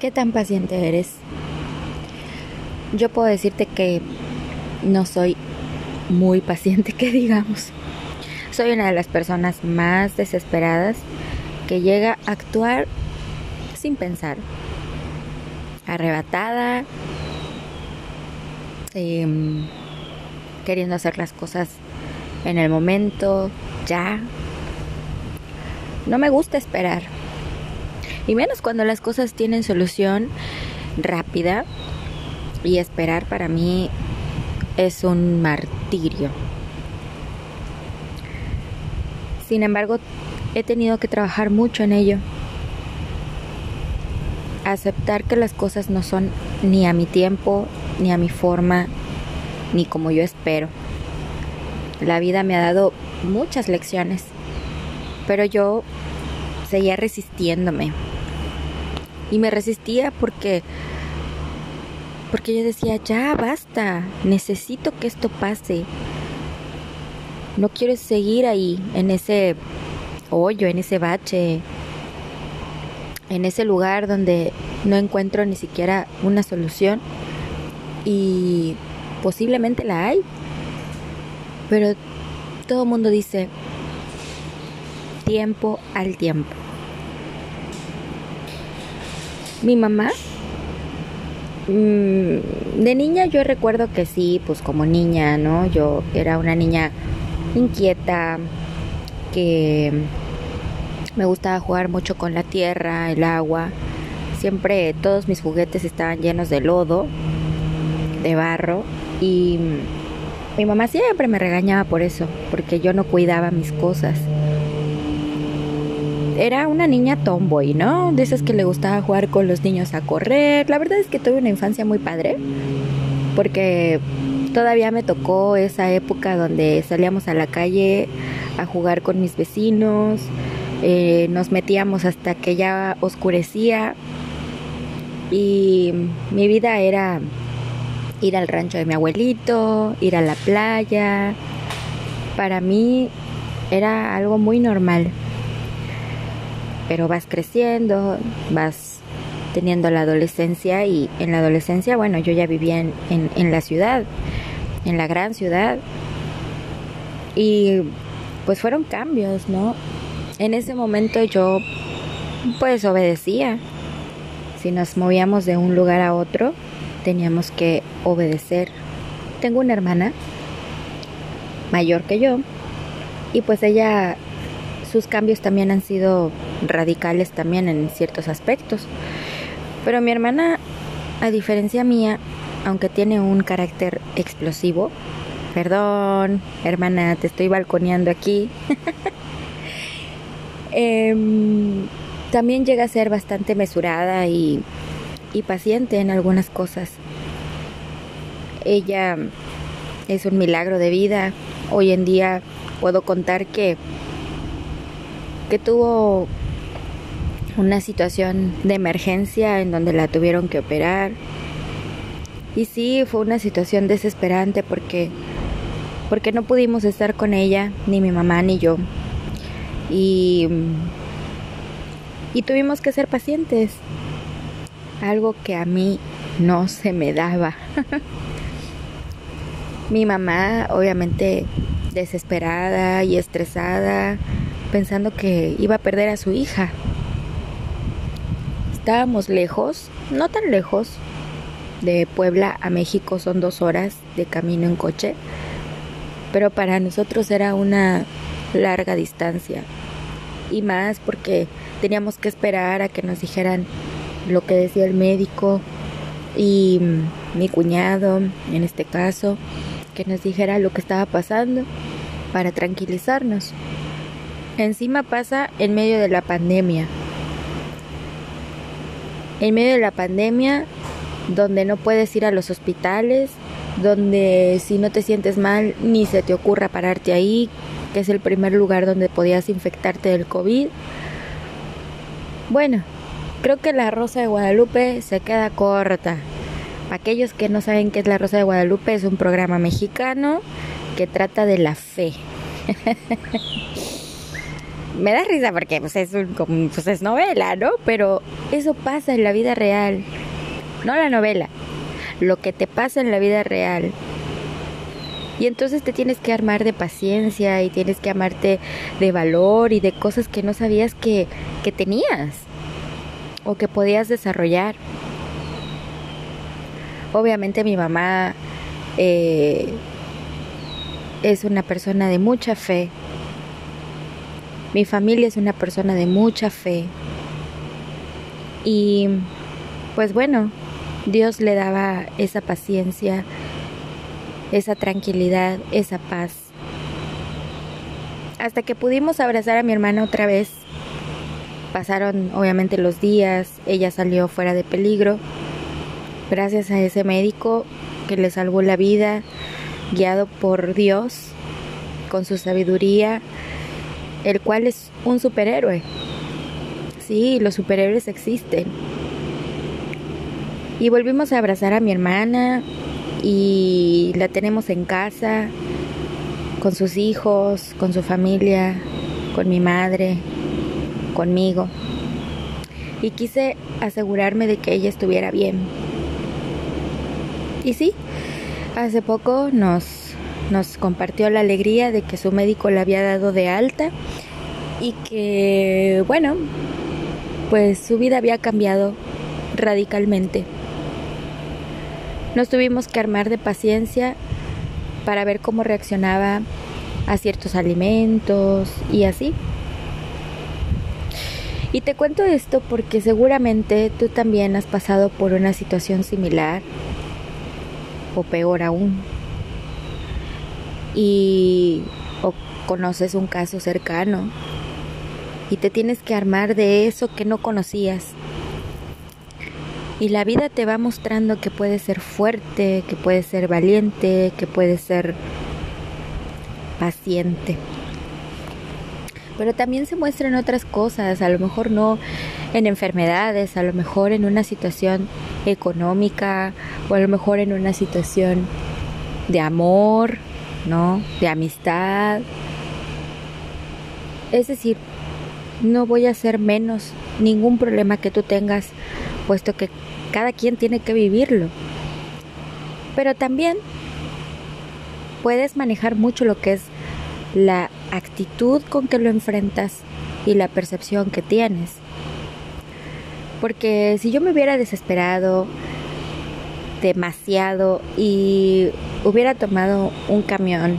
¿Qué tan paciente eres? Yo puedo decirte que no soy muy paciente, que digamos. Soy una de las personas más desesperadas que llega a actuar sin pensar. Arrebatada, em, queriendo hacer las cosas en el momento, ya. No me gusta esperar. Y menos cuando las cosas tienen solución rápida. Y esperar para mí es un martirio. Sin embargo, he tenido que trabajar mucho en ello. Aceptar que las cosas no son ni a mi tiempo, ni a mi forma, ni como yo espero. La vida me ha dado muchas lecciones, pero yo seguía resistiéndome. Y me resistía porque porque yo decía, "Ya basta, necesito que esto pase. No quiero seguir ahí en ese hoyo, en ese bache, en ese lugar donde no encuentro ni siquiera una solución y posiblemente la hay. Pero todo el mundo dice tiempo al tiempo. Mi mamá, mm, de niña yo recuerdo que sí, pues como niña, ¿no? Yo era una niña inquieta, que me gustaba jugar mucho con la tierra, el agua. Siempre todos mis juguetes estaban llenos de lodo, de barro y mi mamá siempre me regañaba por eso, porque yo no cuidaba mis cosas era una niña tomboy, ¿no? De esas que le gustaba jugar con los niños a correr. La verdad es que tuve una infancia muy padre, porque todavía me tocó esa época donde salíamos a la calle a jugar con mis vecinos, eh, nos metíamos hasta que ya oscurecía y mi vida era ir al rancho de mi abuelito, ir a la playa. Para mí era algo muy normal pero vas creciendo, vas teniendo la adolescencia y en la adolescencia, bueno, yo ya vivía en, en, la ciudad, en la gran ciudad, y pues fueron cambios, ¿no? En ese momento yo pues obedecía. Si nos movíamos de un lugar a otro, teníamos que obedecer. Tengo una hermana mayor que yo y pues ella sus cambios también han sido radicales también en ciertos aspectos. Pero mi hermana, a diferencia mía, aunque tiene un carácter explosivo, perdón, hermana, te estoy balconeando aquí, em, también llega a ser bastante mesurada y, y paciente en algunas cosas. Ella es un milagro de vida. Hoy en día puedo contar que que tuvo una situación de emergencia en donde la tuvieron que operar. Y sí, fue una situación desesperante porque porque no pudimos estar con ella, ni mi mamá ni yo. Y y tuvimos que ser pacientes. Algo que a mí no se me daba. mi mamá obviamente desesperada y estresada pensando que iba a perder a su hija. Estábamos lejos, no tan lejos, de Puebla a México son dos horas de camino en coche, pero para nosotros era una larga distancia. Y más porque teníamos que esperar a que nos dijeran lo que decía el médico y mi cuñado, en este caso, que nos dijera lo que estaba pasando para tranquilizarnos. Encima pasa en medio de la pandemia. En medio de la pandemia, donde no puedes ir a los hospitales, donde si no te sientes mal ni se te ocurra pararte ahí, que es el primer lugar donde podías infectarte del COVID. Bueno, creo que la Rosa de Guadalupe se queda corta. Aquellos que no saben qué es la Rosa de Guadalupe, es un programa mexicano que trata de la fe. me da risa porque pues, es, pues, es novela, ¿no? Pero eso pasa en la vida real, no la novela, lo que te pasa en la vida real. Y entonces te tienes que armar de paciencia y tienes que amarte de valor y de cosas que no sabías que, que tenías o que podías desarrollar. Obviamente mi mamá eh, es una persona de mucha fe. Mi familia es una persona de mucha fe. Y pues bueno, Dios le daba esa paciencia, esa tranquilidad, esa paz. Hasta que pudimos abrazar a mi hermana otra vez. Pasaron obviamente los días, ella salió fuera de peligro. Gracias a ese médico que le salvó la vida, guiado por Dios, con su sabiduría, el cual es un superhéroe. Sí, los superhéroes existen. Y volvimos a abrazar a mi hermana y la tenemos en casa, con sus hijos, con su familia, con mi madre, conmigo. Y quise asegurarme de que ella estuviera bien. Y sí, hace poco nos, nos compartió la alegría de que su médico le había dado de alta y que, bueno, pues su vida había cambiado radicalmente. Nos tuvimos que armar de paciencia para ver cómo reaccionaba a ciertos alimentos y así. Y te cuento esto porque seguramente tú también has pasado por una situación similar o peor aún. Y o conoces un caso cercano y te tienes que armar de eso que no conocías. Y la vida te va mostrando que puedes ser fuerte, que puedes ser valiente, que puedes ser paciente. Pero también se muestran otras cosas, a lo mejor no en enfermedades, a lo mejor en una situación económica o a lo mejor en una situación de amor, ¿no? De amistad. Es decir, no voy a hacer menos ningún problema que tú tengas, puesto que cada quien tiene que vivirlo. Pero también puedes manejar mucho lo que es la actitud con que lo enfrentas y la percepción que tienes. Porque si yo me hubiera desesperado demasiado y hubiera tomado un camión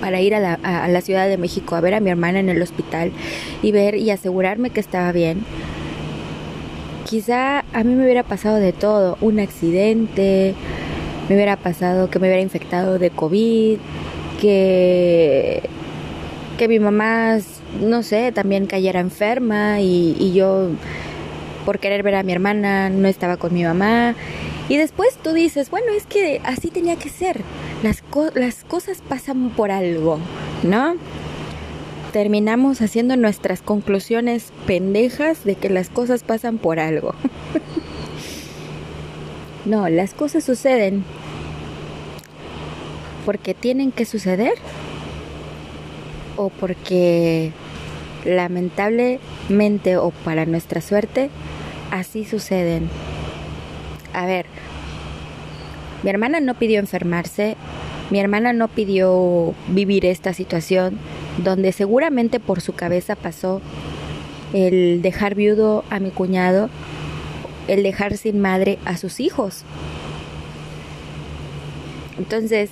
para ir a la, a la, Ciudad de México a ver a mi hermana en el hospital y ver y asegurarme que estaba bien, quizá a mí me hubiera pasado de todo, un accidente, me hubiera pasado que me hubiera infectado de COVID, que, que mi mamá, no sé, también cayera enferma y, y yo por querer ver a mi hermana no estaba con mi mamá. Y después tú dices, bueno, es que así tenía que ser. Las, las cosas pasan por algo, ¿no? Terminamos haciendo nuestras conclusiones pendejas de que las cosas pasan por algo. no, las cosas suceden porque tienen que suceder o porque lamentablemente o para nuestra suerte así suceden. A ver, mi hermana no pidió enfermarse, mi hermana no pidió vivir esta situación donde seguramente por su cabeza pasó el dejar viudo a mi cuñado, el dejar sin madre a sus hijos. Entonces,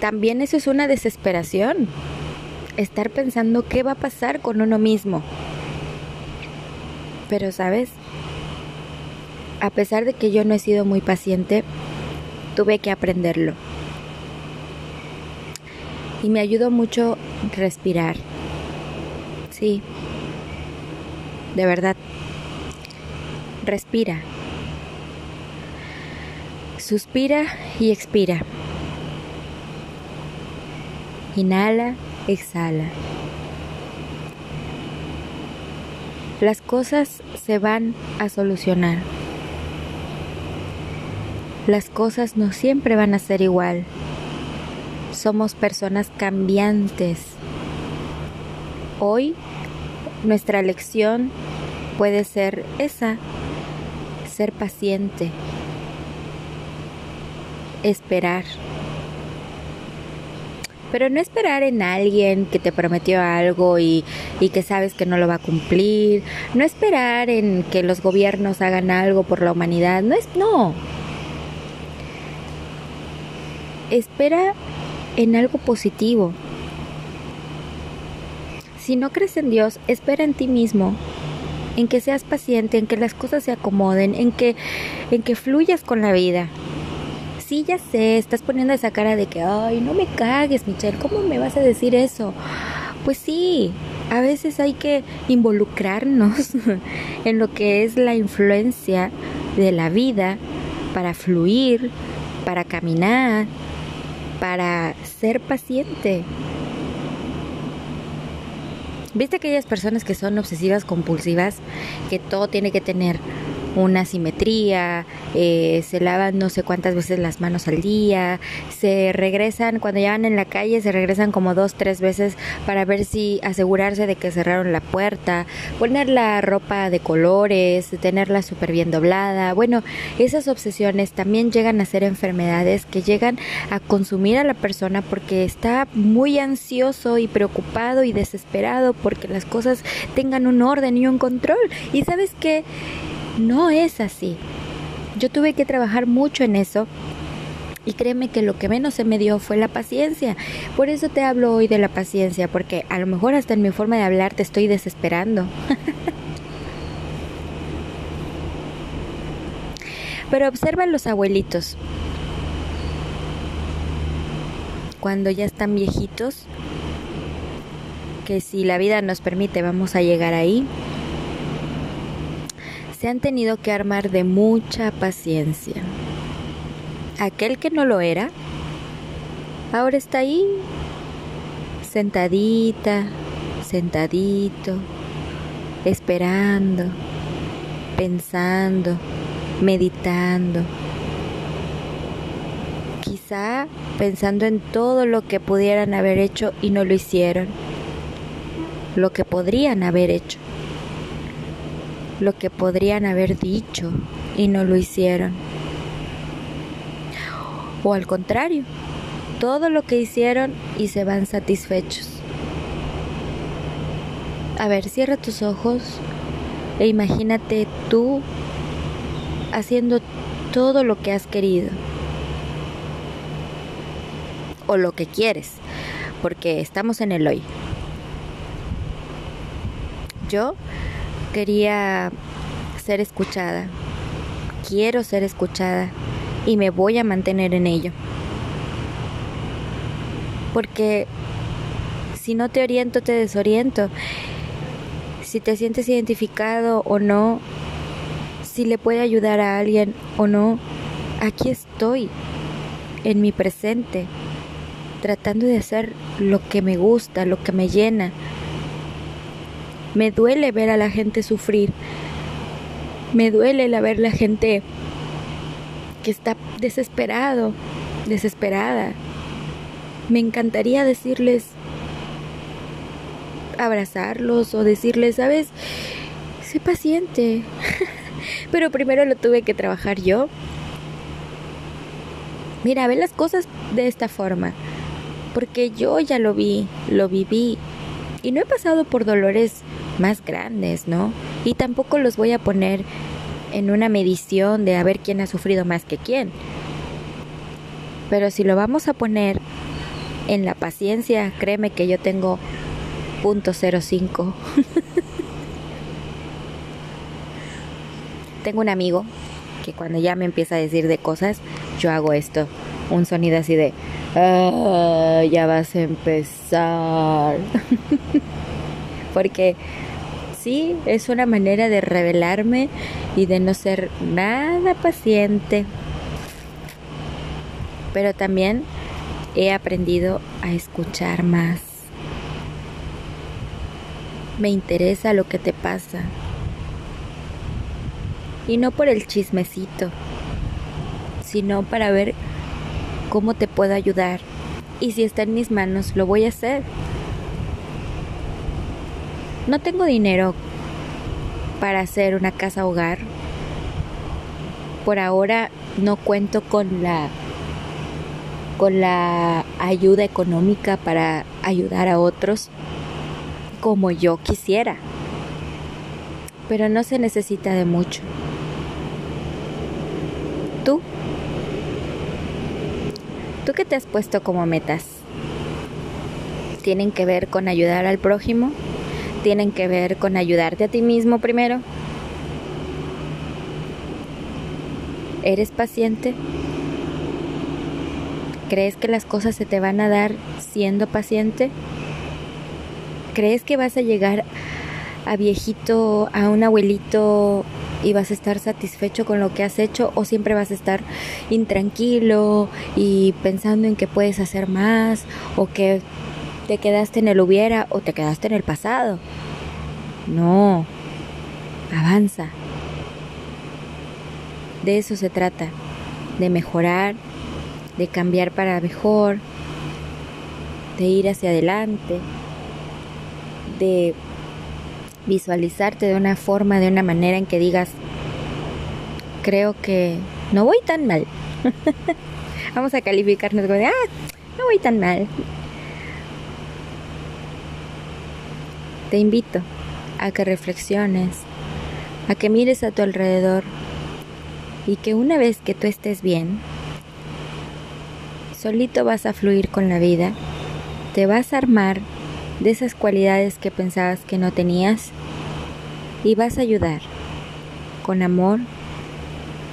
también eso es una desesperación, estar pensando qué va a pasar con uno mismo. Pero, ¿sabes? A pesar de que yo no he sido muy paciente, tuve que aprenderlo. Y me ayudó mucho respirar. Sí. De verdad. Respira. Suspira y expira. Inhala, exhala. Las cosas se van a solucionar. Las cosas no siempre van a ser igual. Somos personas cambiantes. Hoy nuestra lección puede ser esa, ser paciente, esperar. Pero no esperar en alguien que te prometió algo y, y, que sabes que no lo va a cumplir. No esperar en que los gobiernos hagan algo por la humanidad. No es, no. Espera en algo positivo. Si no crees en Dios, espera en ti mismo, en que seas paciente, en que las cosas se acomoden, en que, en que fluyas con la vida. Sí, ya sé, estás poniendo esa cara de que, ay, no me cagues, Michelle, ¿cómo me vas a decir eso? Pues sí, a veces hay que involucrarnos en lo que es la influencia de la vida para fluir, para caminar, para ser paciente. ¿Viste aquellas personas que son obsesivas compulsivas? Que todo tiene que tener una simetría, eh, se lavan no sé cuántas veces las manos al día, se regresan, cuando ya van en la calle, se regresan como dos, tres veces para ver si asegurarse de que cerraron la puerta, poner la ropa de colores, tenerla súper bien doblada. Bueno, esas obsesiones también llegan a ser enfermedades que llegan a consumir a la persona porque está muy ansioso y preocupado y desesperado porque las cosas tengan un orden y un control. Y sabes que no es así. Yo tuve que trabajar mucho en eso y créeme que lo que menos se me dio fue la paciencia. Por eso te hablo hoy de la paciencia, porque a lo mejor hasta en mi forma de hablar te estoy desesperando. Pero observa los abuelitos. Cuando ya están viejitos, que si la vida nos permite vamos a llegar ahí, se han tenido que armar de mucha paciencia. Aquel que no lo era, ahora está ahí, sentadita, sentadito, esperando, pensando, meditando. Quizá pensando en todo lo que pudieran haber hecho y no lo hicieron. Lo que podrían haber hecho lo que podrían haber dicho y no lo hicieron. O al contrario, todo lo que hicieron y se van satisfechos. A ver, cierra tus ojos e imagínate tú haciendo todo lo que has querido. O lo que quieres, porque estamos en el hoy. Yo quería ser escuchada. Quiero ser escuchada y me voy a mantener en ello. Porque si no te oriento, te desoriento. Si te sientes identificado o no, si le puede ayudar a alguien o no, aquí estoy, en mi presente, tratando de hacer lo que me gusta, lo que me llena, me duele ver a la gente sufrir. Me duele la ver la gente que está desesperado, desesperada. Me encantaría decirles, abrazarlos o decirles, sabes, sé paciente. Pero primero lo tuve que trabajar yo. Mira, ve las cosas de esta forma. Porque yo ya lo vi, lo viví. Y no he pasado por dolores más grandes, ¿no? Y tampoco los voy a poner en una medición de a ver quién ha sufrido más que quién. Pero si lo vamos a poner en la paciencia, créeme que yo tengo punto .05. tengo un amigo que cuando ya me empieza a decir de cosas, yo hago esto, un sonido así de, ah, ya vas a empezar. Porque sí, es una manera de revelarme y de no ser nada paciente. Pero también he aprendido a escuchar más. Me interesa lo que te pasa. Y no por el chismecito, sino para ver cómo te puedo ayudar. Y si está en mis manos, lo voy a hacer. No tengo dinero para hacer una casa hogar. Por ahora no cuento con la con la ayuda económica para ayudar a otros como yo quisiera. Pero no se necesita de mucho. ¿Tú? ¿Tú qué te has puesto como metas? ¿Tienen que ver con ayudar al prójimo? ¿Tienen que ver con ayudarte a ti mismo primero? ¿Eres paciente? ¿Crees que las cosas se te van a dar siendo paciente? ¿Crees que vas a llegar a viejito, a un abuelito y vas a estar satisfecho con lo que has hecho o siempre vas a estar intranquilo y pensando en que puedes hacer más o que te quedaste en el hubiera o te quedaste en el pasado? No, avanza. De eso se trata, de mejorar, de cambiar para mejor, de ir hacia adelante, de visualizarte de una forma, de una manera en que digas, creo que no voy tan mal. Vamos a calificarnos como de, ah, no voy tan mal. Te invito a que reflexiones, a que mires a tu alrededor y que una vez que tú estés bien, solito vas a fluir con la vida, te vas a armar de esas cualidades que pensabas que no tenías y vas a ayudar con amor,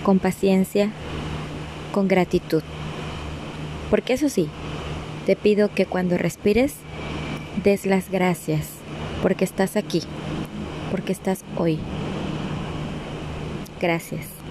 con paciencia, con gratitud. Porque eso sí, te pido que cuando respires des las gracias porque estás aquí, porque estás hoy. Gracias.